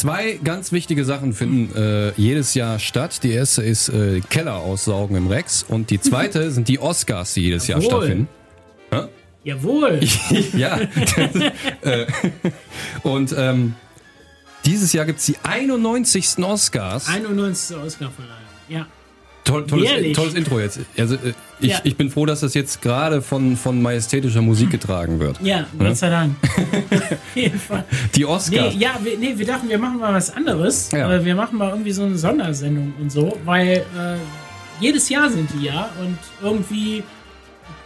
Zwei ganz wichtige Sachen finden äh, jedes Jahr statt. Die erste ist äh, Keller aussaugen im Rex und die zweite sind die Oscars, die jedes Jahr Jawohl. stattfinden. Jawohl. ja. äh, und ähm, dieses Jahr gibt's die 91. Oscars. 91. Oscarverleihung. Ja. Toll, tolles, tolles Intro jetzt. Also, äh, ich, Ja. ich bin froh, dass das jetzt gerade von, von majestätischer Musik getragen wird. Ja, Gott sei Dank. Auf jeden Fall. Die Nee, Oscars. ja, wir, nee, wir dachten, wir machen mal was anderes. Ja. Wir machen mal irgendwie so eine Sondersendung und so, weil äh, jedes Jahr sind die ja und irgendwie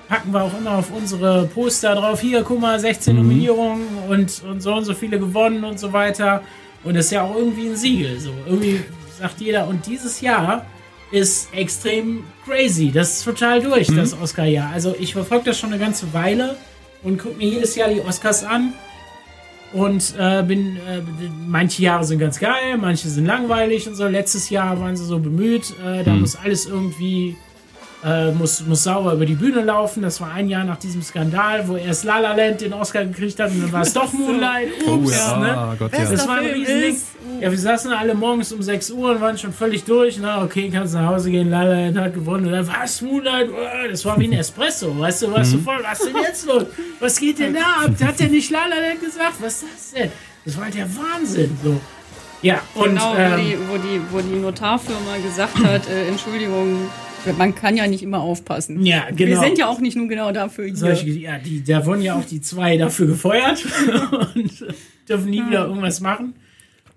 packen wir auch immer auf unsere Poster drauf, hier, guck mal, 16 Nominierungen und, und so und so viele gewonnen und so weiter. Und das ist ja auch irgendwie ein Siegel. So. Irgendwie sagt jeder, und dieses Jahr ist extrem crazy. Das ist total durch, das Oscar-Jahr. Also ich verfolge das schon eine ganze Weile und gucke mir jedes Jahr die Oscars an. Und äh, bin, äh, manche Jahre sind ganz geil, manche sind langweilig und so. Letztes Jahr waren sie so bemüht, äh, da muss alles irgendwie, äh, muss, muss sauber über die Bühne laufen. Das war ein Jahr nach diesem Skandal, wo erst La La Land den Oscar gekriegt hat und dann war es doch Moonlight. Ups, Oh ja, ne? ah, Gott, ja. Das war ein Riesending. ist- Ja, wir saßen alle morgens um 6 Uhr und waren schon völlig durch. Na, okay, kannst nach Hause gehen. La La Land hat gewonnen. Und dann, was, Moonlight? Das war wie ein Espresso. Weißt du, was du voll, was ist denn jetzt los? Was geht denn da ab? Hat der nicht La La Land gesagt? Was ist das denn? Das war halt der Wahnsinn. So. Ja, und genau, wo, ähm, die, wo, die, wo die Notarfirma gesagt hat, äh, Entschuldigung, man kann ja nicht immer aufpassen. ja, genau. Wir sind ja auch nicht nur genau dafür hier. Solche, ja, die, da wurden ja auch die zwei dafür gefeuert und äh, dürfen nie wieder irgendwas machen.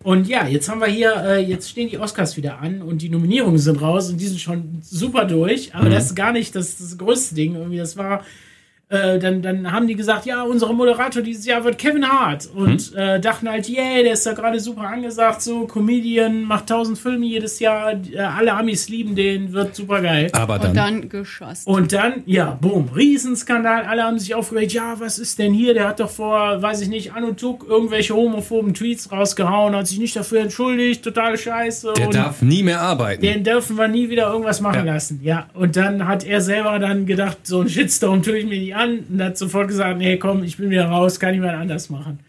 Und ja, jetzt haben wir hier, äh, jetzt stehen die Oscars wieder an und die Nominierungen sind raus und die sind schon super durch. Aber das ist gar nicht das, das größte Ding. Irgendwie, das war, äh, dann, dann haben die gesagt, ja, unser Moderator dieses Jahr wird Kevin Hart. Und äh, dachten halt, yay, der ist da gerade super angesagt, so Comedian, macht tausend Filme jedes Jahr, äh, alle Amis lieben den, wird super geil. Aber dann. Und dann geschasst. Und dann, ja, boom, Riesenskandal. Alle haben sich aufgeregt. Ja, was ist denn hier? Der hat doch vor, weiß ich nicht, Anu Tuk irgendwelche homophoben Tweets rausgehauen, hat sich nicht dafür entschuldigt. Total scheiße. der und darf nie mehr arbeiten. den dürfen wir nie wieder irgendwas machen Ja. lassen. Ja, und dann hat er selber dann gedacht, so ein Shitstorm tue ich mir nicht an. Und hat sofort gesagt, nee, komm, ich bin wieder raus, kann mal anders machen.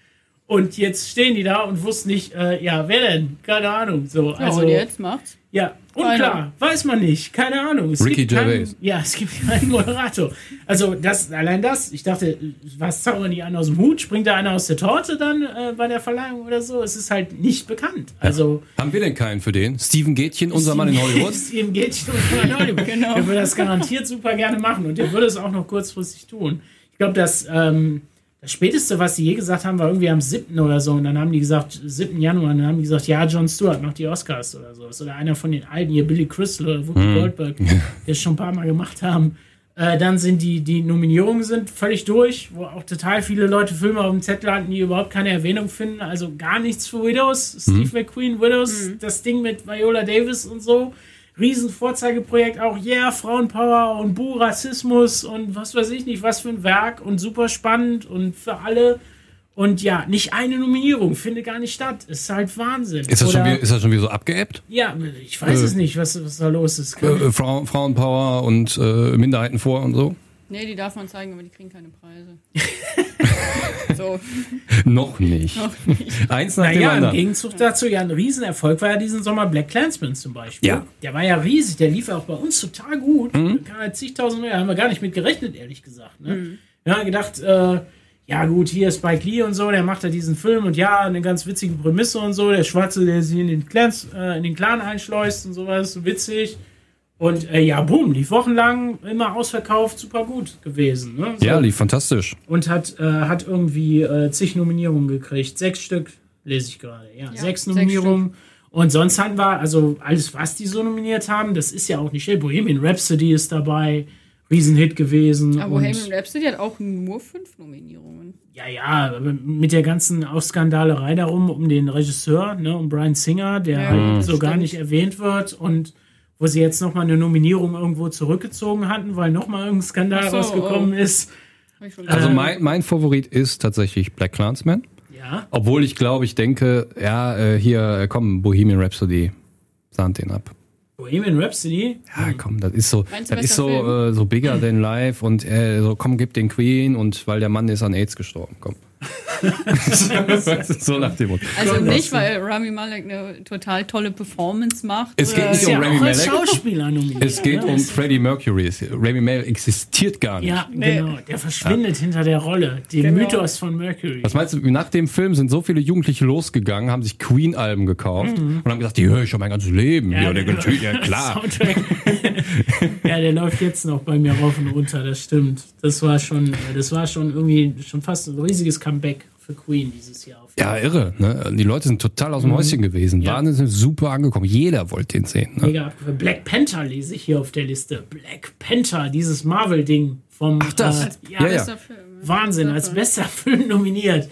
Und jetzt stehen die da und wussten nicht, äh, ja, wer denn? Keine Ahnung. So, ja, also, und jetzt macht's. ja, unklar, weiß man nicht, keine Ahnung. Es Ricky gibt keinen, Gervais. Ja, es gibt keinen Moderator. Also das, allein das, ich dachte, was zaubern die einen aus dem Hut? Springt da einer aus der Torte dann äh, bei der Verleihung oder so? Es ist halt nicht bekannt. Also Haben wir denn keinen für den? Steven Gätchen, unser Mann in Hollywood? Steven Gätchen unser Mann in Hollywood. Genau. Der würde das garantiert super gerne machen und der würde es auch noch kurzfristig tun. Ich glaube, dass ähm, das Späteste, was sie je gesagt haben, war irgendwie am 7. oder so. Und dann haben die gesagt, 7. Januar, und dann haben die gesagt, ja, Jon Stewart macht die Oscars oder so. Oder einer von den alten hier, Billy Crystal oder Whoopi Goldberg, die es schon ein paar Mal gemacht haben. Äh, dann sind die, die Nominierungen sind völlig durch, wo auch total viele Leute Filme auf dem Zettel hatten, die überhaupt keine Erwähnung finden. Also gar nichts für Widows. Steve McQueen, Widows, das Ding mit Viola Davis und so. Riesen Vorzeigeprojekt auch, yeah, Frauenpower und Bu, Rassismus und was weiß ich nicht, was für ein Werk und super spannend und für alle. Und ja, nicht eine Nominierung, findet gar nicht statt. Ist halt Wahnsinn. Ist das, schon wieder, ist das schon wieder so abgeebbt? Ja, ich weiß es nicht, was, was da los ist. Äh, Frau, Frauenpower und äh, Minderheiten vor und so? Nee, die darf man zeigen, aber die kriegen keine Preise. so, Noch nicht. noch nicht. Eins nach dem Naja, im anderen. Gegenzug dazu ja ein Riesenerfolg war ja diesen Sommer Black Clansman zum Beispiel. Ja. Der war ja riesig, der lief ja auch bei uns total gut. Mhm. Da ja zigtausend mehr, haben wir gar nicht mit gerechnet, ehrlich gesagt. Ne? Wir haben gedacht, äh, ja gut, hier ist Spike Lee und so, der macht ja diesen Film und ja, eine ganz witzige Prämisse und so, der Schwarze, der sich in den, Clans, äh, in den Clan einschleust und sowas, so witzig. Und äh, ja, boom, lief wochenlang, immer ausverkauft, super gut gewesen. Ne? So Ja, lief fantastisch. und hat, äh, hat irgendwie äh, zig Nominierungen gekriegt. Sechs Stück lese ich gerade. Ja, sechs sechs Nominierungen. Und sonst hatten wir, also alles, was die so nominiert haben, das ist ja auch nicht schlecht. Bohemian Rhapsody ist dabei, Riesenhit gewesen. Aber und, Bohemian Rhapsody hat auch nur fünf Nominierungen. ja, ja, mit der ganzen Auskandalerei darum, um den Regisseur, ne, um Brian Singer, der Ja, halt das so gar stimmt. nicht erwähnt wird und wo sie jetzt nochmal eine Nominierung irgendwo zurückgezogen hatten, weil nochmal irgendein Skandal so, rausgekommen oh. ist. Also Ähm. mein, mein Favorit ist tatsächlich Black Clansman. Ja. Obwohl ich glaube, ich denke, ja, äh, hier, äh, komm, Bohemian Rhapsody, sahnt den ab. Bohemian Rhapsody, Ja, komm, das ist so, Meinst das ist so, Film? äh, so bigger than life und äh, so, komm, gib den Queen und weil der Mann ist an AIDS gestorben, komm. so nach dem Motto. Also nicht, weil Rami Malek eine total tolle Performance macht. Es geht nicht um ja Rami auch als Malek. Schauspieler. Es geht ne? um Freddie Mercury. Rami Malek existiert gar nicht. Ja, genau. Der verschwindet hinter der Rolle. Den Genau. Mythos von Mercury. Was meinst du, nach dem Film sind so viele Jugendliche losgegangen, haben sich Queen-Alben gekauft und haben gesagt, die höre ich schon mein ganzes Leben. Ja, der, natürlich, ja klar. Ja, der läuft jetzt noch bei mir rauf und runter, das stimmt. Das war schon, das war schon irgendwie schon fast ein riesiges Comeback für Queen dieses Jahr. Ja, irre. Ne? Die Leute sind total aus dem Häuschen gewesen. Mhm. Ja. Waren sind super angekommen. Jeder wollte den sehen. Ne? Mega abgefahren. Black Panther lese ich hier auf der Liste. Black Panther, dieses Marvel-Ding vom. Ach, das. Äh, Ja, ja. Film. Wahnsinn, als bester Film nominiert.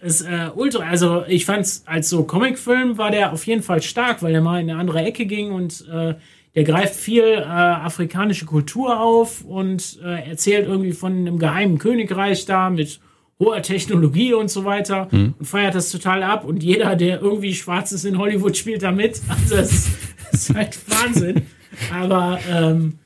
Ist äh, ultra, also ich fand's als so Comicfilm war der auf jeden Fall stark, weil der mal in eine andere Ecke ging und äh, der greift viel äh, afrikanische Kultur auf und äh, erzählt irgendwie von einem geheimen Königreich da mit hoher Technologie und so weiter und feiert das total ab und jeder, der irgendwie schwarz ist in Hollywood, spielt da mit. Also das ist, halt Wahnsinn. Aber ähm,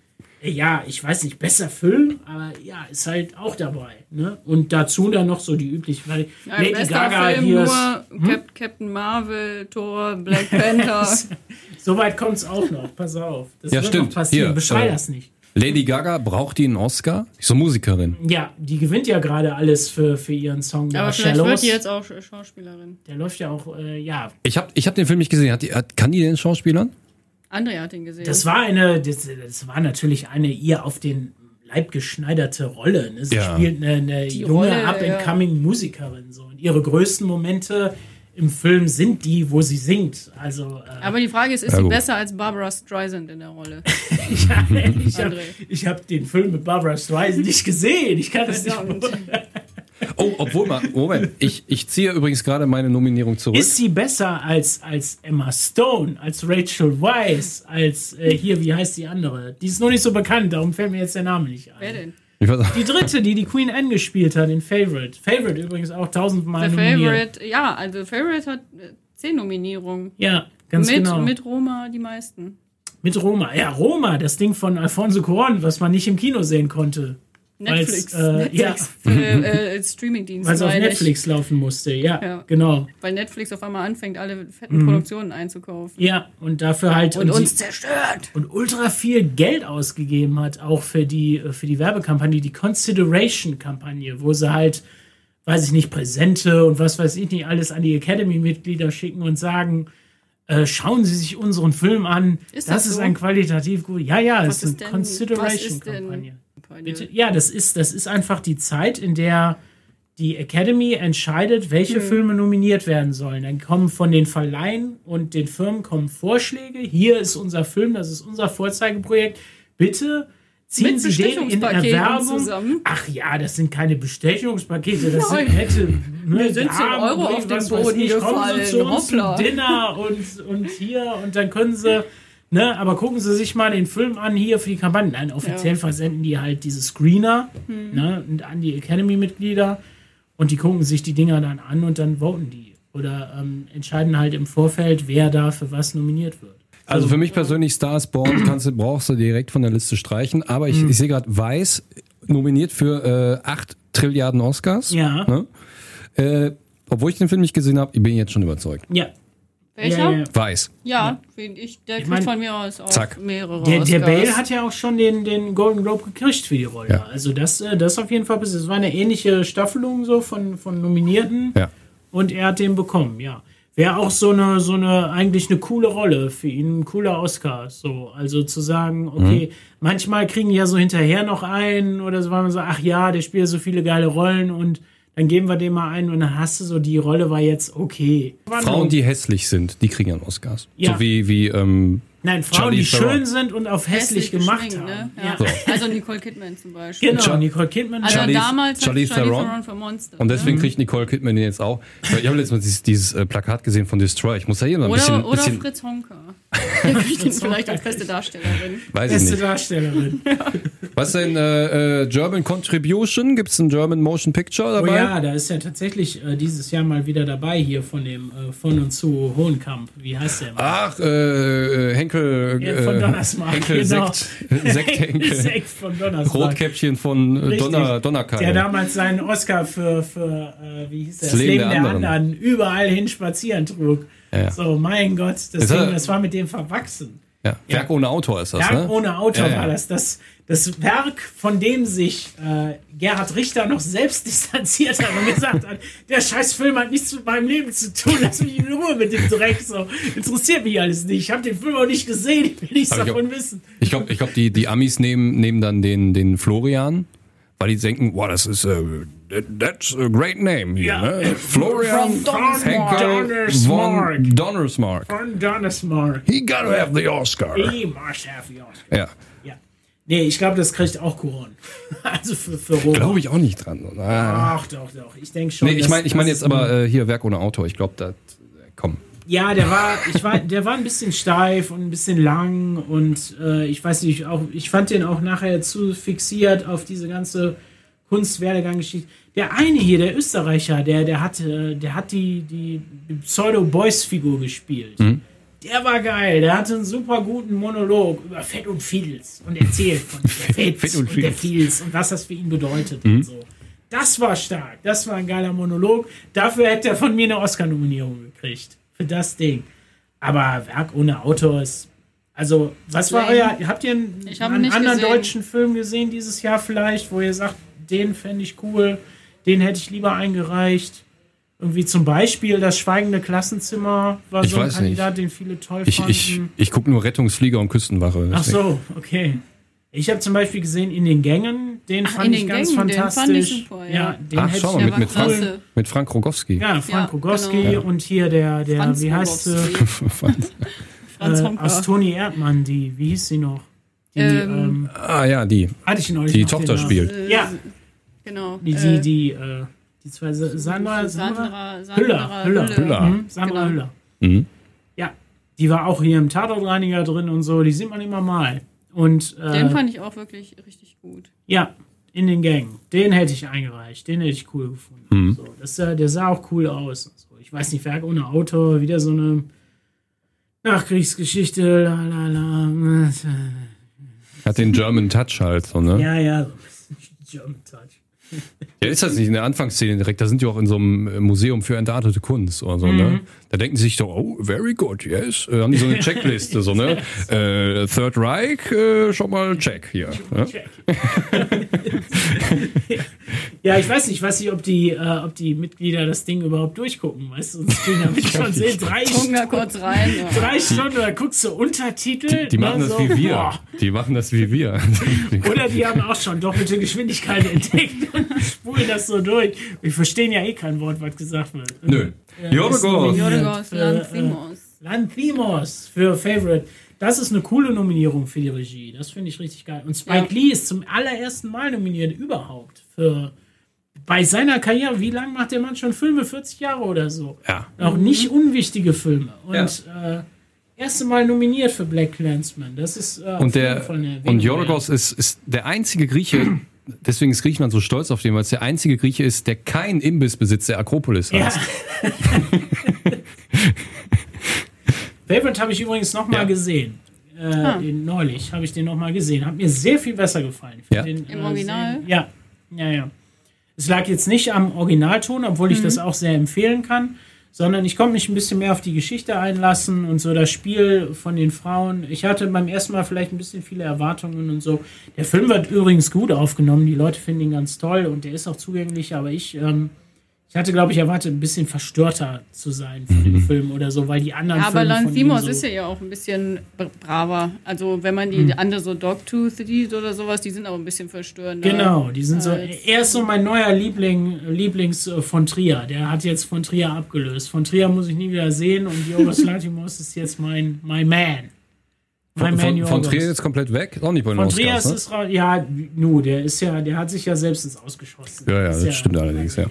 ja, ich weiß nicht, besser Film, aber ja, ist halt auch dabei. Ne? Und dazu dann noch so die üblichen, weil Ja, Lady Gaga Film hier nur ist, Hm? Cap Captain Marvel, Thor, Black Panther. so weit kommt es auch noch, pass auf. Das Ja, wird stimmt. noch passieren, Hier, beschrei äh, das nicht. Lady Gaga, braucht die einen Oscar? Ich so Musikerin. Ja, die gewinnt ja gerade alles für, für ihren Song. Aber vielleicht Shallows. wird die jetzt auch Sch- Schauspielerin. Der läuft ja auch, äh, ja. Ich habe ich hab den Film nicht gesehen. Hat die, hat, kann die den Schauspielern? André hat ihn gesehen. Das war eine, das, das war natürlich eine ihr auf den Leib geschneiderte Rolle. Ne? Sie Ja. spielt eine, eine Die junge, Rolle, up-and-coming Musikerin. So. Und ihre größten Momente im Film sind die, wo sie singt. Also, äh, Aber die Frage ist, ist Ja, sie gut. besser als Barbara Streisand in der Rolle? ich habe André. ich hab den Film mit Barbara Streisand nicht gesehen. Ich kann das nicht. Oh, obwohl mal, Moment, ich, ich ziehe übrigens gerade meine Nominierung zurück. Ist sie besser als, als Emma Stone, als Rachel Weisz, als äh, hier, wie heißt die andere? Die ist noch nicht so bekannt, darum fällt mir jetzt der Name nicht ein. Wer denn? Ich weiß, Die dritte, die die Queen Anne gespielt hat, in Favorite. Favorite übrigens auch tausendmal Der nominiert. Favorite, ja, also Favorite hat äh, zehn Nominierungen. Ja, ganz mit, genau. Mit, mit Roma die meisten. Roma. Ja, Roma, das Ding von Alfonso Cuarón, was man nicht im Kino sehen konnte. Netflix. äh, Netflix äh, äh, Streamingdienst. Weil es auf meine ich. Netflix laufen musste. Ja, Ja. genau. Weil Netflix auf einmal anfängt, alle fetten Produktionen einzukaufen. Ja, und dafür halt. Und sie- uns zerstört. und ultra viel Geld ausgegeben hat, auch für die, äh, für die Werbekampagne, die Consideration-Kampagne, wo sie halt, weiß ich nicht, Präsente und was weiß ich nicht, alles an die Academy-Mitglieder schicken und sagen, äh, schauen Sie sich unseren Film an. Ist das das ist so? ein qualitativ gut. Ja, ja, es ist ist eine ist Consideration-Kampagne. Bitte? Ja, das ist, das ist einfach die Zeit, in der die Academy entscheidet, welche Filme nominiert werden sollen. Dann kommen von den Verleihen und den Firmen kommen Vorschläge. Hier ist unser Film, das ist unser Vorzeigeprojekt. Bitte ziehen Mit Sie den in Erwerbung. zusammen. Ach ja, das sind keine Bestechungspakete, das Nein. sind nette. Mir sind 10 Euro auf den Boden gefallen. Zu uns zum Hoppla. Dinner und, und hier und dann können Sie. Ne, aber gucken Sie sich mal den Film an hier für die Kampagne. Nein, offiziell Ja. versenden die halt diese Screener ne, und an die Academy-Mitglieder und die gucken sich die Dinger dann an und dann voten die. Oder ähm, entscheiden halt im Vorfeld, wer da für was nominiert wird. also für mich persönlich Stars Born kannst du, brauchst du direkt von der Liste streichen. Aber ich, ich sehe gerade Weiß nominiert für äh, 8 Trilliarden Oscars. Ja. Ne? Äh, obwohl ich den Film nicht gesehen habe, ich bin jetzt schon überzeugt. Ja. Welcher? Ja, Ja, ja. Weiß. wen ich, der kriegt mein- von mir aus auch Zack. mehrere Der, der. Bale hat ja auch schon den, den Golden Globe gekriegt für die Rolle. Ja. Also das, äh, das auf jeden Fall, es war eine ähnliche Staffelung so von, von Nominierten Ja. und er hat den bekommen, ja. Wäre auch so eine, so eine, eigentlich eine coole Rolle für ihn, ein cooler Oscar. So, also zu sagen, okay, manchmal kriegen die ja so hinterher noch einen oder so, weil man so, ach ja, der spielt so viele geile Rollen und dann geben wir den mal ein und dann hast du so, die Rolle war jetzt okay. Frauen, die hässlich sind, die kriegen dann Oscars. Ja. So wie, wie ähm, Nein, Frauen, Charlize die Theron. schön sind und auf hässlich, gemacht geschminkt, haben. Ne? Ja. Ja. Also Nicole Kidman zum Beispiel. Genau, Char- Nicole Kidman. Also Charlize- damals Charlize Theron. Theron für Monster. Und deswegen Mhm. kriegt Nicole Kidman den jetzt auch. Ich habe letztens mal dieses, dieses äh, Plakat gesehen von Destroy. Ich muss da hier mal ein oder bisschen, oder bisschen Fritz Honka. Der kriegt vielleicht als beste Darstellerin. weiß ich Beste nicht. Darstellerin. Was denn äh, äh, German Contribution? Gibt es ein German Motion Picture Oh dabei? ja, da ist ja tatsächlich äh, dieses Jahr mal wieder dabei hier von dem äh, von und zu Hohenkamp. Wie heißt der? Ach, äh, Henk Henkel, Ja, von äh, Donnersmarck, Henkel genau. Sekt, Sekthänkel, Sekt von Donnersmarck. Rotkäppchen von äh, Richtig. Donner, Donnerkeil. Der damals seinen Oscar für, für äh, wie hieß der, Das Leben der anderen. überall hin spazieren trug. Ja. So, mein Gott, das, Ding, das war mit dem verwachsen. Ja. Werk ohne Autor ist das, Werk ne? ohne Autor war das. das. Das Werk, von dem sich äh, Gerhard Richter noch selbst distanziert hat und gesagt hat, der scheiß Film hat nichts mit meinem Leben zu tun, lass mich in Ruhe mit dem Dreck. So, interessiert mich alles nicht. Ich habe den Film auch nicht gesehen, ich will nichts ich davon auch- wissen. Ich glaube, ich glaub, die, die Amis nehmen, nehmen dann den, den Florian, weil die denken, wow, das ist, äh, that- that's a great name hier, Ja. ne? Florian. Henkel von Donnersmarck. Von Donnersmarck. He gotta have the Oscar. He must have the Oscar. Ja, Ja. Nee, ich glaube, das kriegt auch Kuron. Also für, für Robert. glaube ich auch nicht dran. Ah. Ach doch, doch. Ich denke schon. Nee, ich meine ich mein jetzt aber äh, hier Werk ohne Autor. Ich glaube, das, äh, komm. Ja, der war, ich war, der war ein bisschen steif und ein bisschen lang und äh, ich weiß nicht, auch, ich fand den auch nachher zu fixiert auf diese ganze Kunstwerdegang-Geschichte. Der eine hier, der Österreicher, der, der hat, äh, der hat die, die Pseudo-Boys-Figur gespielt. Der war geil, der hatte einen super guten Monolog über Fett und Fiedels und erzählt von der Fett, Fett und und, der Fiedels. Und was das für ihn bedeutet und so. Das war stark, das war ein geiler Monolog. Dafür hätte er von mir eine Oscar-Nominierung gekriegt. Für das Ding. Aber Werk ohne Autor ist. Also, was war euer. Habt ihr einen, Ich hab einen nicht anderen gesehen. deutschen Film gesehen dieses Jahr vielleicht, wo ihr sagt, den fände ich cool, den hätte ich lieber eingereicht? Irgendwie zum Beispiel das Schweigende Klassenzimmer war Ich so ein weiß Kandidat, den viele toll Ich, fanden. ich, ich gucke nur Rettungsflieger und Küstenwache. Ach so, okay. Ich habe zum Beispiel gesehen in den Gängen, den Ach, fand in ich den ganz Gängen, den fantastisch. fand ich super, ja. den Ach, schau ich mal, mit, mit, Frank, mit Frank Rogowski. Ja, Frank Ja, Rogowski genau. und hier der, der Franz wie heißt sie? Äh, aus Toni Erdmann, die, wie hieß sie noch? Die, ähm, Ähm, ah ja, die, hatte ich neulich die noch Tochter den spielt. Äh, Ja, Genau. die, die, äh, die, äh, die zwei, Sa- Sandra, Sandra, Sandra, Sandra Hüller, Hüller, Hüller. Mhm, Sandra Genau. Hüller. Mhm. Ja, die war auch hier im Tatortreiniger drin und so, die sieht man immer mal. Und, äh, Den fand ich auch wirklich richtig gut. Ja, in den Gängen. Den hätte ich eingereicht. Den hätte ich cool gefunden. Mhm. So, das, sah- der sah auch cool aus. So. Ich weiß nicht, Werk ohne Autor, wieder so eine Nachkriegsgeschichte. La, la, la. Hat den German Touch halt so, ne? Ja, ja. so ein bisschen German Touch. Ja, ist das nicht in der Anfangsszene direkt? Da sind die auch in so einem äh, Museum für entartete Kunst oder so, ne? Da denken sie sich doch, oh, very good, yes. Äh, haben die so eine Checkliste, so, ne? Äh, Third Reich, äh, schon mal check hier. Ne? Ja, ich weiß nicht, ich weiß nicht, ob die, äh, ob die Mitglieder das Ding überhaupt durchgucken, weißt du? Sonst können damit schon sehen, drei Stunden, kurz rein. Ja. drei Stunden, da guckst du Untertitel. Die machen ne, das so, wie wir. boah. Die machen das wie wir. Oder die haben auch schon doppelte Geschwindigkeit entdeckt und spulen das so durch. Wir verstehen ja eh kein Wort, was gesagt wird. Nö. Ja, Jorgos. Jorgos für, Lanthimos. Äh, Lanthimos für Favorite. Das ist eine coole Nominierung für die Regie. Das finde ich richtig geil. Und Spike Ja. Lee ist zum allerersten Mal nominiert überhaupt für bei seiner Karriere. Wie lange macht der Mann schon Filme? 40 Jahre oder so. Ja. Auch nicht unwichtige Filme. Und Ja. äh, erste Mal nominiert für Black Clansman. Das ist äh, Und der und Jorgos ist, ist der einzige Grieche, deswegen ist Griechenland so stolz auf den, weil es der einzige Grieche ist, der kein Imbissbesitz der Akropolis Ja. hat. Favorite habe ich übrigens noch mal Ja. gesehen. Äh, Ah. den, neulich habe ich den noch mal gesehen. Hat mir sehr viel besser gefallen. Ja. Den, Im Original? Sehr, ja, ja, ja. Es lag jetzt nicht am Originalton, obwohl ich Mhm. das auch sehr empfehlen kann, sondern ich konnte mich ein bisschen mehr auf die Geschichte einlassen und so das Spiel von den Frauen. Ich hatte beim ersten Mal vielleicht ein bisschen viele Erwartungen und so. Der Film wird übrigens gut aufgenommen. Die Leute finden ihn ganz toll und der ist auch zugänglich, aber ich. Ähm, ich hatte, glaube ich, erwartet, ein bisschen verstörter zu sein für den Film oder so, weil die anderen Ja, aber Filme von Lanthimos so ist ja ja auch ein bisschen br- braver. Also wenn man die andere so Dogtooth sieht oder sowas, die sind auch ein bisschen verstörender. Genau, die sind so. Er ist so mein neuer Liebling, Lieblings äh, von Trier. Der hat jetzt von Trier abgelöst. Von Trier muss ich nie wieder sehen und Jorgos Lanthimos ist jetzt mein, mein Man. Von, Mein Man von, von. Trier jetzt komplett weg? Ist auch nicht bei den Von Trier ist ne? es raus. Ja, nu, der ist ja, der hat sich ja selbst ins Ausgeschossen. Ja, ja, Ist das stimmt allerdings, ja.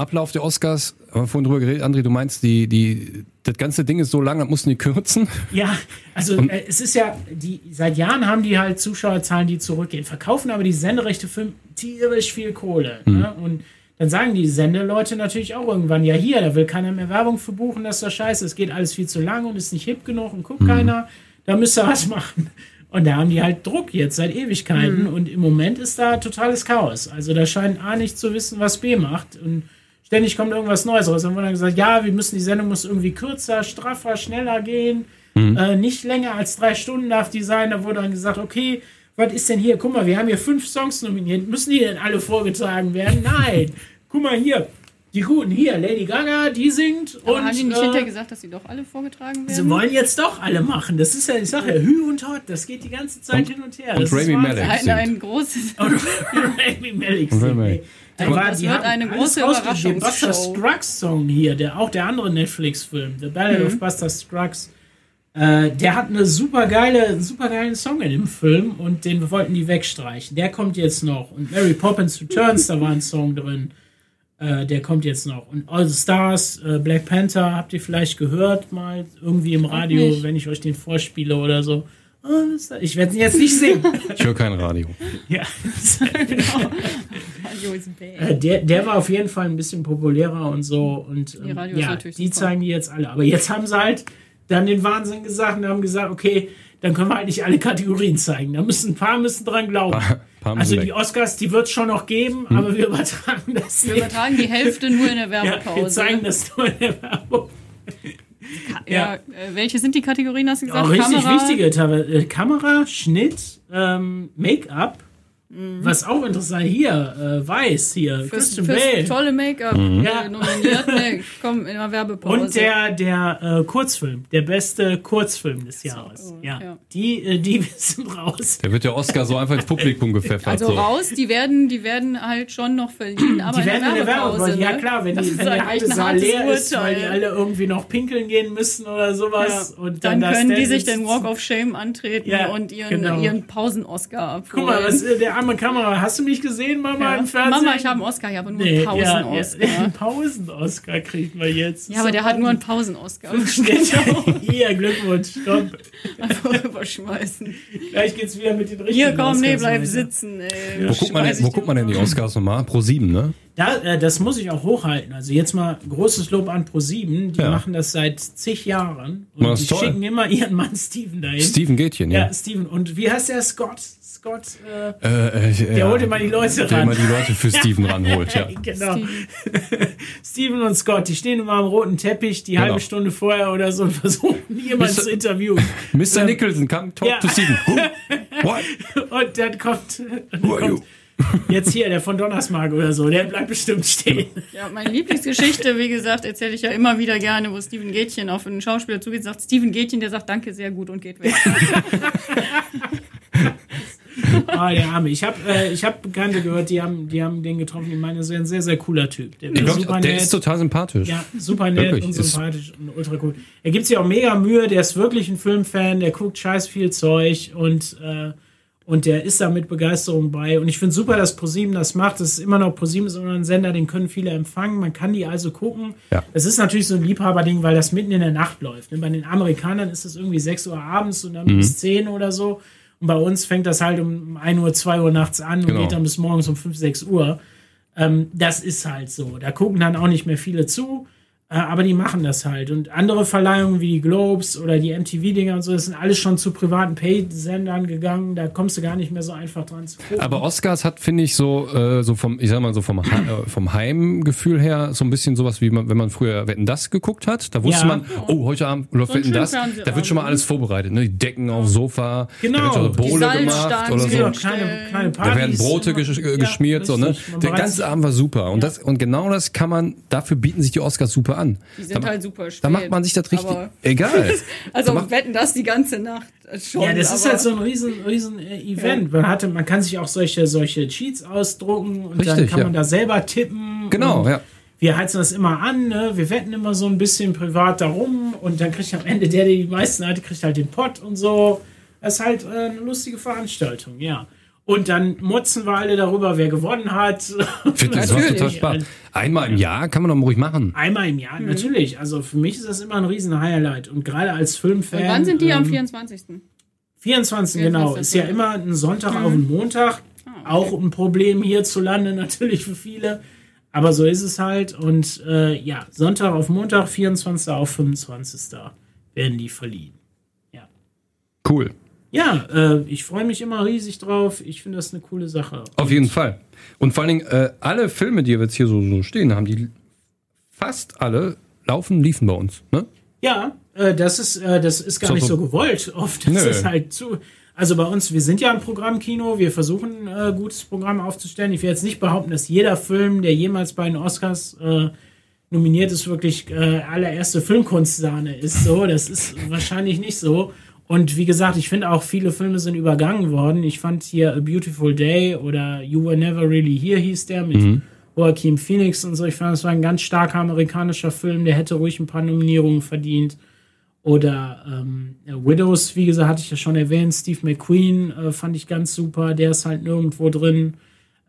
Ablauf der Oscars, haben wir vorhin drüber geredet, André, du meinst, die, die, das ganze Ding ist so lang, das mussten die kürzen? Ja, also äh, es ist ja, die, seit Jahren haben die halt Zuschauerzahlen, die zurückgehen, verkaufen aber die Senderechte für tierisch viel Kohle. Ne? Und dann sagen die Sendeleute natürlich auch irgendwann, ja hier, da will keiner mehr Werbung für buchen, das ist doch scheiße, es geht alles viel zu lang und ist nicht hip genug und guckt keiner, da müsst ihr was machen. Und da haben die halt Druck jetzt seit Ewigkeiten und im Moment ist da totales Chaos. Also da scheint A nicht zu wissen, was B macht und ständig kommt irgendwas Neues raus. Dann wurde dann gesagt, ja, wir müssen, die Sendung muss irgendwie kürzer, straffer, schneller gehen. Äh, nicht länger als drei Stunden darf die sein. Da wurde dann gesagt, okay, was ist denn hier? Guck mal, wir haben hier fünf Songs nominiert. Müssen die denn alle vorgetragen werden? Nein. Guck mal hier. Die guten hier, Lady Gaga, die singt. Aber und haben die nicht äh, hinterher gesagt, dass sie doch alle vorgetragen Sie werden? wollen jetzt doch alle machen. Das ist ja, ich sage ja, Hü und Hot, das geht die ganze Zeit hin und her. und das ist Rami. Malek. ein, ein großes. Und Rami Malek. Und Rami singt, Das war- die wird eine große rausgeschrieben. Buster. Scruggs Song hier, der, auch der andere Netflix-Film, The Ballad Mhm. of Buster Scruggs, äh, der hat eine super geile, super geilen Song in dem Film und den wollten die wegstreichen. Der kommt jetzt noch. Und Mary Poppins Returns, da war ein Song drin. Äh, der kommt jetzt noch. Und All the Stars, äh, Black Panther, habt ihr vielleicht gehört mal irgendwie im Radio, wenn ich euch den vorspiele oder so. Ich werde ihn jetzt nicht singen. Ich höre kein Radio. ja. Radio ist bad. Äh, Der, der war auf jeden Fall ein bisschen populärer und so. Und ähm, Die ja, die zeigen die jetzt alle. Aber jetzt haben sie halt dann den Wahnsinn gesagt und haben gesagt, okay, dann können wir halt nicht alle Kategorien zeigen. Da müssen ein paar müssen dran glauben. Paar- paar also die Oscars, die wird es schon noch geben, aber wir übertragen das Wir nicht. übertragen die Hälfte nur in der Ja, wir Werbepause. zeigen das nur in der Werbung. Ja, äh, welche sind die Kategorien, hast du gesagt? Auch richtig Kamera? wichtige. Äh, Kamera, Schnitt, ähm, Make-up. Mhm. Was auch interessant hier, äh, weiß hier, Fürs, Christian fürs Bale. tolle Make-up Ja. äh, nominiert. Ne, komm, in der Werbepause. Und der, der äh, Kurzfilm, der beste Kurzfilm des Jahres. oh, ja. ja. Die, äh, die sind raus. Der wird der Oscar so einfach ins Publikum gepfeffert. Also so. raus, die werden, die werden halt schon noch verliehen, aber die werden in der Werbepause. Werbung. Ja ne? klar, wenn, Das die, ist wenn der ein Saal leer ist, weil die Urteil. alle irgendwie noch pinkeln gehen müssen oder sowas. Ja. Und dann dann, da können die sich den. Walk of Shame antreten Ja, und ihren, genau. ihren Pausen-Oscar abholen. Guck mal, was, der arme Kamera. Hast du mich gesehen, Mama, ja. im Fernsehen? Mama, ich habe einen Oscar, ich habe nur nee, einen Pausen-Oscar. ja, einen Pausen-Oscar kriegt man jetzt. Ja, aber der hat nur einen Pausen-Oscar. Hier, Glückwunsch, stopp. Einfach überschmeißen. Gleich geht's wieder mit den richtigen Hier, komm, nee, Oscars bleib weiter. sitzen. Ey. Wo guckt man, denn, wo guckt man denn die Oscars nochmal? Pro 7, ne? Da, äh, das muss ich auch hochhalten. Also jetzt mal großes Lob an Pro7. Die Ja. machen das seit zig Jahren. Und Das die toll. schicken immer ihren Mann Steven dahin. Steven Gätchen, ja, ja. Steven. Und wie heißt der? Scott? Scott, äh, Äh, äh, der holt immer die Leute Der ran. immer die Leute für Steven ranholt, ja. genau. Steven. Steven und Scott, die stehen immer am roten Teppich die Genau. halbe Stunde vorher oder so und versuchen jemanden Mr. zu interviewen. Mr. Nicholson, come talk Ja. to Steven. Who? What? Und dann kommt, dann Who are you? Jetzt hier der von Donnersmark oder so, der bleibt bestimmt stehen. Ja, meine Lieblingsgeschichte, wie gesagt, erzähle ich ja immer wieder gerne, wo Steven Gätchen auf einen Schauspieler zugeht, sagt Steven Gätchen, der sagt Danke sehr gut und geht weg. Ah, der Arme. Ich habe äh, ich hab Bekannte gehört, die haben, die haben den getroffen. Die meinen, das wäre ein sehr, sehr cooler Typ. Der, Ich wäre glaub, super der nett. ist total sympathisch. ja, super nett Wirklich, und ist- sympathisch und ultra cool. Er gibt sich auch mega Mühe. Der ist wirklich ein Filmfan. Der guckt scheiß viel Zeug und, äh, und der ist da mit Begeisterung bei. Und ich finde super, dass ProSieben das macht. Das ist immer noch ProSieben ist immer ein Sender, den können viele empfangen. Man kann die also gucken. Ja. Es ist natürlich so ein Liebhaberding, weil das mitten in der Nacht läuft. ne? Bei den Amerikanern ist es irgendwie 6 Uhr abends und dann Mhm. bis 10 oder so. Und bei uns fängt das halt um 1 Uhr, 2 Uhr nachts an und Genau. geht dann bis morgens um 5, 6 Uhr. Ähm, das ist halt so. Da gucken dann auch nicht mehr viele zu, aber die machen das halt. Und andere Verleihungen wie die Globes oder die MTV-Dinger und so, das sind alles schon zu privaten Pay-Sendern gegangen. Da kommst du gar nicht mehr so einfach dran zu gucken. Aber Oscars hat, finde ich, so, äh, so vom, ich sag mal, so vom, äh, vom Heimgefühl her so ein bisschen sowas, wie man, wenn man früher Wetten das geguckt hat. Da wusste Ja. man, oh, heute Abend läuft So Wetten das. Da wird schon mal alles vorbereitet. Ne? Die Decken aufs Sofa, Genau. da wird eine Die Bohle gemacht oder ja, so. sind- kleine, kleine Da Partys. werden Brote gesch äh, Ja, geschmiert, so, ne? Der ganze Abend war super. Und, das, und genau das kann man, dafür bieten sich die Oscars super an. Die sind da, halt super spät. da macht man sich das richtig, Aber- egal. Also Da wetten das die ganze Nacht schon. Ja, das ist halt so ein riesen, riesen äh, Event. Man, hatte, man kann sich auch solche, solche Cheats ausdrucken und dann Richtig, kann ja. man da selber tippen. Genau, ja. Wir heizen das immer an, ne? wir wetten immer so ein bisschen privat darum und dann kriegt am Ende der, der die meisten hatte, kriegt halt den Pott und so. Das ist halt äh, eine lustige Veranstaltung, ja. Und dann motzen wir alle darüber, wer gewonnen hat. Ich finde das macht Natürlich. total Spaß. Einmal im Jahr kann man doch ruhig machen. Einmal im Jahr, natürlich. Also für mich ist das immer ein riesen Highlight. Und gerade als Filmfan. Und wann sind die am ähm, 24.? 24, genau. 24. Ist ja immer ein Sonntag auf einen Montag. Auch ein Problem hierzulande natürlich für viele. Aber so ist es halt. Und äh, ja, Sonntag auf Montag, 24. auf 25. werden die verliehen. Cool. Ja, äh, ich freue mich immer riesig drauf. Ich finde das eine coole Sache. Auf jeden Fall. Und vor allen Dingen, äh, alle Filme, die wir jetzt hier so, so stehen haben, die fast alle laufen, liefen bei uns. Ne? Ja, äh, das ist, äh, das ist gar So, nicht so- gewollt. Oft ist es halt zu. Also bei uns, wir sind ja ein Programmkino, wir versuchen äh, gutes Programm aufzustellen. Ich will jetzt nicht behaupten, dass jeder Film, der jemals bei den Oscars äh, nominiert ist, wirklich äh, allererste Filmkunstsahne ist. So, das ist wahrscheinlich nicht so. Und wie gesagt, ich finde auch viele Filme sind übergangen worden. Ich fand hier A Beautiful Day oder You Were Never Really Here hieß der mit Joaquin Phoenix und so. Ich fand, das war ein ganz starker amerikanischer Film, der hätte ruhig ein paar Nominierungen verdient. Oder ähm, ja, Widows, wie gesagt, hatte ich ja schon erwähnt. Steve McQueen äh, fand ich ganz super. Der ist halt nirgendwo drin.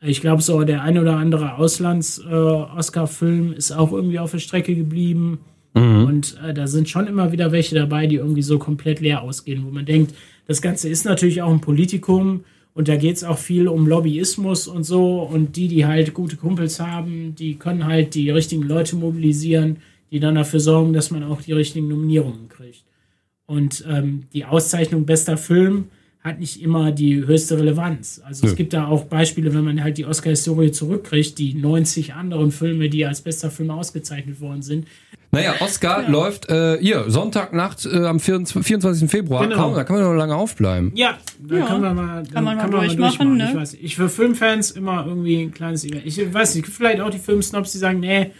Ich glaube, so der ein oder andere Auslands-Oscar-Film ist auch irgendwie auf der Strecke geblieben. Und äh, da sind schon immer wieder welche dabei, die irgendwie so komplett leer ausgehen, wo man denkt, das Ganze ist natürlich auch ein Politikum und da geht es auch viel um Lobbyismus und so. Und die, die halt gute Kumpels haben, die können halt die richtigen Leute mobilisieren, die dann dafür sorgen, dass man auch die richtigen Nominierungen kriegt. Und ähm, die Auszeichnung bester Film hat nicht immer die höchste Relevanz. Also es Nö. gibt da auch Beispiele, wenn man halt die Oscar-Historie zurückkriegt, die 90 anderen Filme, die als bester Film ausgezeichnet worden sind. Naja, Oscar läuft äh, hier, Sonntagnacht äh, am 24. 24. Februar. Genau. Kaum, da kann man noch lange aufbleiben. Ja, da Ja, kann man mal, kann man mal durchmachen, ne? Ich weiß nicht. Ich für Filmfans immer irgendwie ein kleines Event. Ich weiß nicht, vielleicht auch die Filmsnobs, die sagen, nee,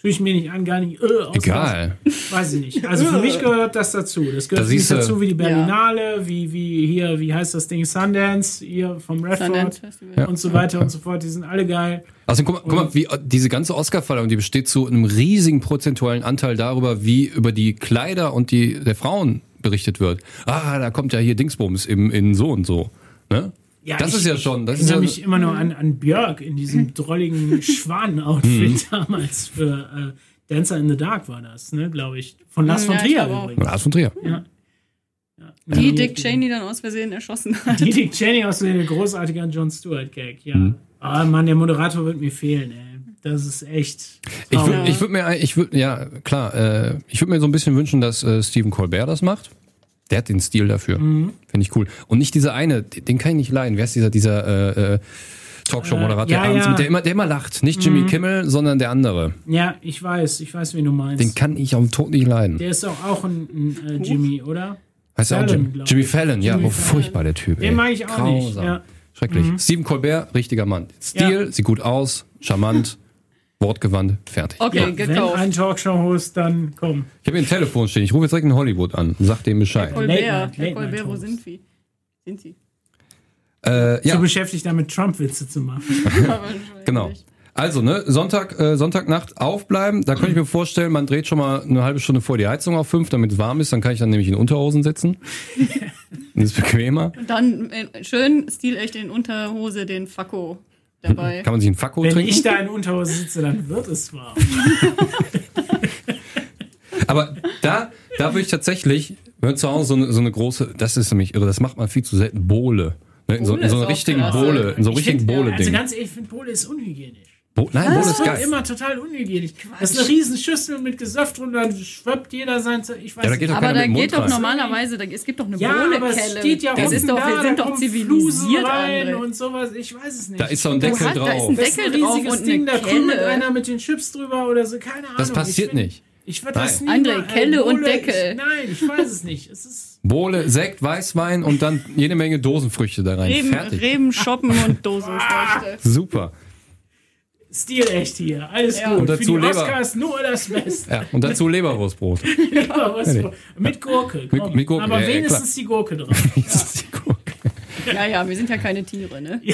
tue ich mir nicht an, gar nicht. Äh, Egal. Weiß ich nicht. Also für mich gehört das dazu. Das gehört Da dazu wie die Berlinale, wie, wie hier, wie heißt das Ding, Sundance, hier vom Redford und so weiter und so fort. Die sind alle geil. Also guck, mal- guck mal, wie diese ganze Oscar-Verleihung, die besteht zu einem riesigen prozentualen Anteil darüber, wie über die Kleider und die der Frauen berichtet wird. Ah, da kommt ja hier Dingsbums im, in so und so. Ne? Ja, das ich- ist ja schon, das Ich ist ja, erinnere mich immer nur an, an Björk in diesem drolligen Schwanenoutfit Mhm. damals für äh, Dancer in the Dark war das, ne, glaube ich. Von Lars Ja, von Trier übrigens. Lars von Trier. Ja. Ja. Die Ja. Dick Cheney dann aus Versehen erschossen hat. Die Dick Cheney aus dem großartigen John Stewart-Gag, ja. Mhm. Ah, Mann, der Moderator wird mir fehlen, ey. Das ist echt. Ich traurig. würde ich würd mir, ich würd, ja klar, äh, ich würde mir so ein bisschen wünschen, dass äh, Stephen Colbert das macht. Der hat den Stil dafür. Mhm. Finde ich cool. Und nicht dieser eine, den kann ich nicht leiden. Wer ist dieser, dieser äh, äh, Talkshow-Moderator, Äh, ja, abends ja. Mhm. der immer, der immer lacht. Nicht Jimmy Kimmel, sondern der andere. Ja, ich weiß, ich weiß, wie du meinst. Den kann ich auf dem Tod nicht leiden. der ist doch auch ein, ein äh, Jimmy, oder? Heißt er auch Fallon, Jim, Jimmy. Fallon? Ja, Jimmy oh, furchtbar der Typ. Den ey. mag ich auch nicht, Grausam. ja. Mhm. Schrecklich. Stephen Colbert, richtiger Mann. Stil, Ja. sieht gut aus, charmant, wortgewandt, fertig. Okay, Ja, wenn gekauft. ein Talkshow-Host, dann komm. Ich habe hier ein Telefon stehen. Ich rufe jetzt direkt in Hollywood an. Sag dem Bescheid. Late Colbert, Night, Herr Late Night Colbert, wo sind wir? Sind sie? Äh, So ja, beschäftigt damit, Trump-Witze zu machen. genau. Also, ne, Sonntag, äh, Sonntagnacht aufbleiben. Da könnte ich mir vorstellen, man dreht schon mal eine halbe Stunde vor die Heizung auf fünf, damit es warm ist. Dann kann ich dann nämlich in Unterhosen sitzen. Das ist bequemer. Dann äh, schön stilecht in Unterhose den Fakko dabei. Kann man sich einen Fakko Wenn trinken. ich da in Unterhose sitze, dann wird es warm. Aber da, da würde ich tatsächlich, wenn man zu Hause so eine, so eine große, das ist nämlich irre, das macht man viel zu selten, Bohle. Ne, in, so, in so einer richtigen. Bohle, in so einem Ich richtigen find, Also Bohle-Ding. ganz ehrlich, ich finde Bohle ist unhygienisch. Bo Nein, Bohle Das ist geil. immer total unhygienisch. Das ist eine riesen Schüssel mit Gesöff drunter, dann schwappt jeder sein... Ze- Ich weiß Ja, da nicht. geht doch Aber da geht doch normalerweise, da, es gibt doch eine ja, aber Bohlekelle. es steht ja das ist doch, da, wir da sind doch zivilisiert, rein und sowas. Ich weiß es nicht. Da ist so ein Deckel hast- da ist drauf. ein das ist ein Deckel drauf riesiges und Ding, eine da Kelle. einer mit den Chips drüber oder so, keine Ahnung. Das passiert nicht. Ich würde das nie. André, mal- Kelle und Deckel. Ich, nein, ich weiß es nicht. Es ist... Bohle, Sekt, Weißwein und dann jede Menge Dosenfrüchte da rein. Reben, Fertig. Reben, Shoppen und Dosenfrüchte. Super. Stilecht hier. Alles Ja. gut. Und dazu Für die Leber. Oscars nur das Beste. Ja, und dazu Leberwurstbrot. Was mit Gurke. Komm. Mit- mit Gurke, Aber ja, ja, wenigstens die Gurke drauf. Ist die Gurke. Ja, ja, wir sind ja keine Tiere, ne?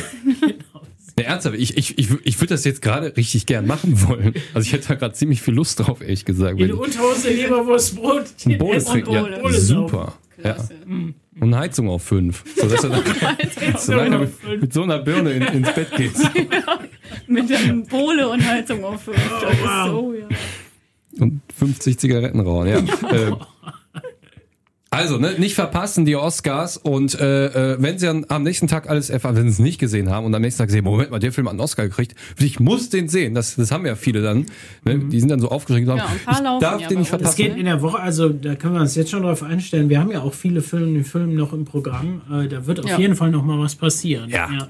Nee, ernsthaft, ich, ich, ich, ich würde das jetzt gerade richtig gern machen wollen. Also ich hätte da gerade ziemlich viel Lust drauf, ehrlich gesagt. In Unterhose, Leberwurstbrot, ein Bohle trinken, ja, super. Klasse. Und Heizung auf 5. Sodass er dann so mit, fünf. mit so einer Birne in, ins Bett geht. Mit einem Pole und Heizung auf 5. Das ist wow. so, ja. Und 50 Zigaretten rauchen, ja. also, ne, nicht verpassen die Oscars und äh, äh, wenn sie dann am nächsten Tag alles erfahren, wenn sie es nicht gesehen haben und am nächsten Tag sehen, Moment mal, der Film hat einen Oscar gekriegt, ich muss den sehen. Das, das haben ja viele dann. Ne? Die sind dann so aufgeregt und sagen, Ja, ich darf ja den nicht verpassen. geht in der Woche, also da können wir uns jetzt schon darauf einstellen. Wir haben ja auch viele Filme, Filme noch im Programm. Äh, da wird auf Ja. jeden Fall noch mal was passieren. Ja.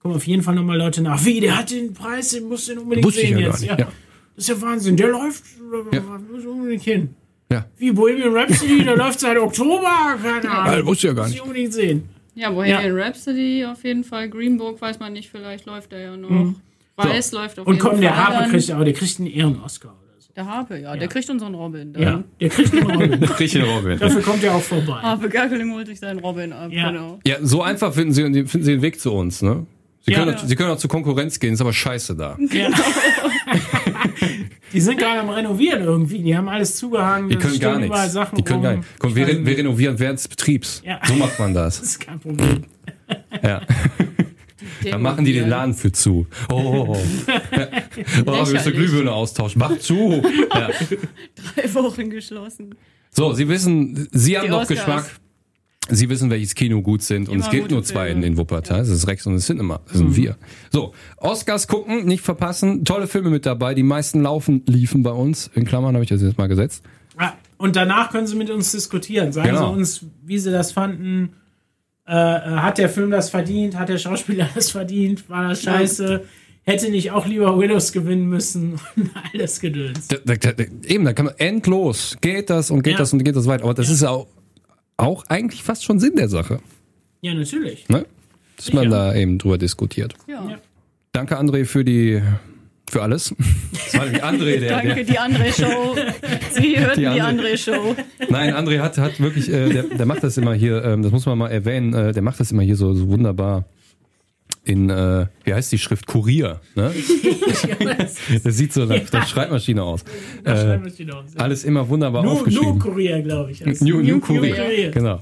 Kommen auf jeden Fall noch mal Leute nach. Wie, der hat den Preis, den musst du den unbedingt Wusste ich sehen ja gar jetzt. nicht, Ja. ja. Das ist ja Wahnsinn. Der läuft, Ja. da muss ich unbedingt hin. Ja. Wie Bohemian Rhapsody, der läuft seit Oktober. Keine Ahnung. Ja, wusste ich ja gar Muss nicht. ich unbedingt sehen. Ja, Bohemian Rhapsody auf jeden Fall. Green Book weiß man nicht, vielleicht läuft er ja noch. Weiß läuft auf Und jeden komm, Fall. der Harpe dann. kriegt auch, der kriegt einen Ehren-Oscar oder so. Der Harpe, ja, der kriegt unseren Robin. Dann. Ja, der kriegt einen Robin. Richtig, Robin. Dafür kommt er auch vorbei. Harpe Gackeling holt sich seinen Robin ab, Ja. genau. Ja, so einfach finden sie, finden sie den Weg zu uns, ne? Sie Ja. können, auch, sie können auch zur Konkurrenz gehen, ist aber scheiße da. Ja. die sind gerade am Renovieren irgendwie. Die haben alles zugehangen. Die können gar nichts. Sachen Die können rum. gar nicht. Komm, wir, re- wir renovieren während des Betriebs. Ja. So macht man Das das. ist kein Problem. Ja. Dann machen die den Laden für zu. Oh, oh, oh. Ja. oh wir müssen. Glühbirne austauschen. Mach zu. Ja. Drei Wochen geschlossen. So, Sie wissen, Sie haben Die doch Oscars. Geschmack. Sie wissen, welches Kino gut sind. Und Immer es gibt nur zwei in, Filme. in Wuppertal. Das ist Rex und das Cinema. Das sind wir. So, Oscars gucken, nicht verpassen. Tolle Filme mit dabei. Die meisten laufen, liefen bei uns. In Klammern habe ich das jetzt mal gesetzt. Ja, Und danach können sie mit uns diskutieren. Sagen Genau. sie uns, wie sie das fanden. Äh, äh, hat der Film das verdient? Hat der Schauspieler das verdient? War das scheiße? Hätte nicht auch lieber Willows gewinnen müssen? Und all das Gedöns. Da, da, da, eben, da kann man endlos. Geht das und geht Ja. das und geht das weiter. Aber das ist auch, auch eigentlich fast schon Sinn der Sache. Ja, natürlich. Ne? Dass man Sicher. da eben drüber diskutiert. Ja. Ja. Danke, André, für die für alles. Das war nämlich André, der, Danke, der. die andere Show. Sie hörten Die die andere- andere Show. Nein, André hat, hat wirklich, äh, der, der macht das immer hier, ähm, das muss man mal erwähnen, äh, der macht das immer hier so, so wunderbar in, äh, wie heißt die Schrift? Kurier. Ne? Das sieht so nach, nach Schreibmaschine aus. Äh, wieder aus. alles immer wunderbar New, New aufgeschrieben. Korea, glaube ich. heißt New. New Kurier. Kurier. Genau.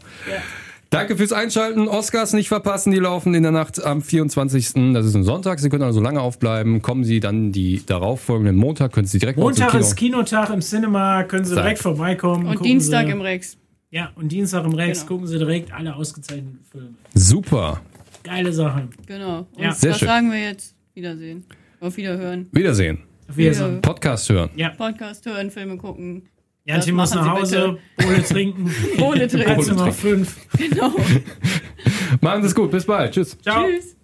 Danke fürs Einschalten. Oscars nicht verpassen. Die laufen in der Nacht am 24. Das ist ein Sonntag. Sie können also lange aufbleiben. Kommen Sie dann die darauffolgenden Montag, können Sie direkt Montag Kino. ist Kinotag im Cinema, können Sie Sag. direkt vorbeikommen. Und Dienstag Sie, im Rex. Ja, und Dienstag im Rex Genau. gucken Sie direkt alle ausgezeichneten Filme. Super. Geile Sache. Genau. Und Ja. Sehr was schön. sagen wir jetzt? Wiedersehen. Auf Wiederhören. Wiedersehen. Auf Wiedersehen. Podcast hören. Ja, Podcast hören, Filme gucken. Janti Das muss machen nach Hause, Bohle trinken. Bohle trinken. Nummer fünf. Genau. Machen Sie es gut. Bis bald. Tschüss. Ciao. Tschüss.